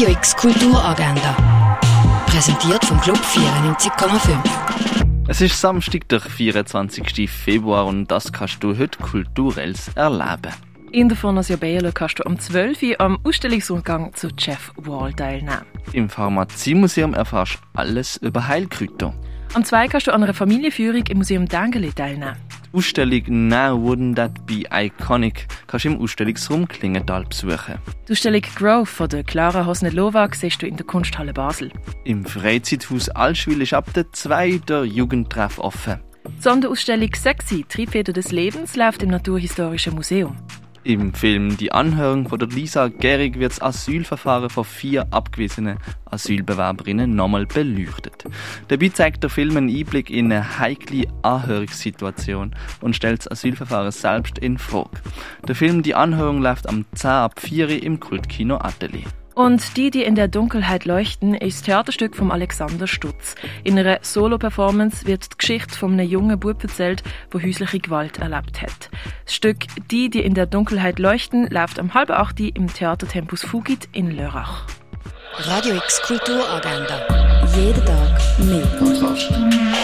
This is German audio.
Radio X Kulturagenda. Präsentiert vom Club 94,5. Es ist Samstag, der 24. Februar und das kannst du heute kulturelles erleben. In der Pharmacia Bayerle kannst du am 12. Uhr am Ausstellungsrundgang zu Jeff Wall teilnehmen. Im Pharmaziemuseum erfährst du alles über Heilkräuter. Am 2. kannst du an einer Familienführung im Museum Dengeli teilnehmen. Ausstellung Now Wouldn't That Be Iconic kannst du im Ausstellungsraum Klingenthal besuchen. Die Ausstellung Growth von der Clara Hosnet-Lova siehst du in der Kunsthalle Basel. Im Freizeithaus Allschwil ist ab der 2 der Jugendtreff offen. Die Sonderausstellung Sexy, Triebfeder des Lebens, läuft im Naturhistorischen Museum. Im Film Die Anhörung von der Lisa Gehrig wird das Asylverfahren von vier abgewiesenen Asylbewerberinnen nochmal beleuchtet. Dabei zeigt der Film einen Einblick in eine heikle Anhörungssituation und stellt das Asylverfahren selbst in Frage. Der Film Die Anhörung läuft am 10 ab 4 Uhr im Kultkino Atelier. Und Die, die in der Dunkelheit leuchten, ist das Theaterstück von Alexander Stutz. In einer Solo-Performance wird die Geschichte von einem jungen Bub erzählt, der häusliche Gewalt erlebt hat. Das Stück Die, die in der Dunkelheit leuchten, läuft am halb acht im Theater Tempus Fugit in Lörrach. Radio X Kulturagenda. Jeden Tag mehr.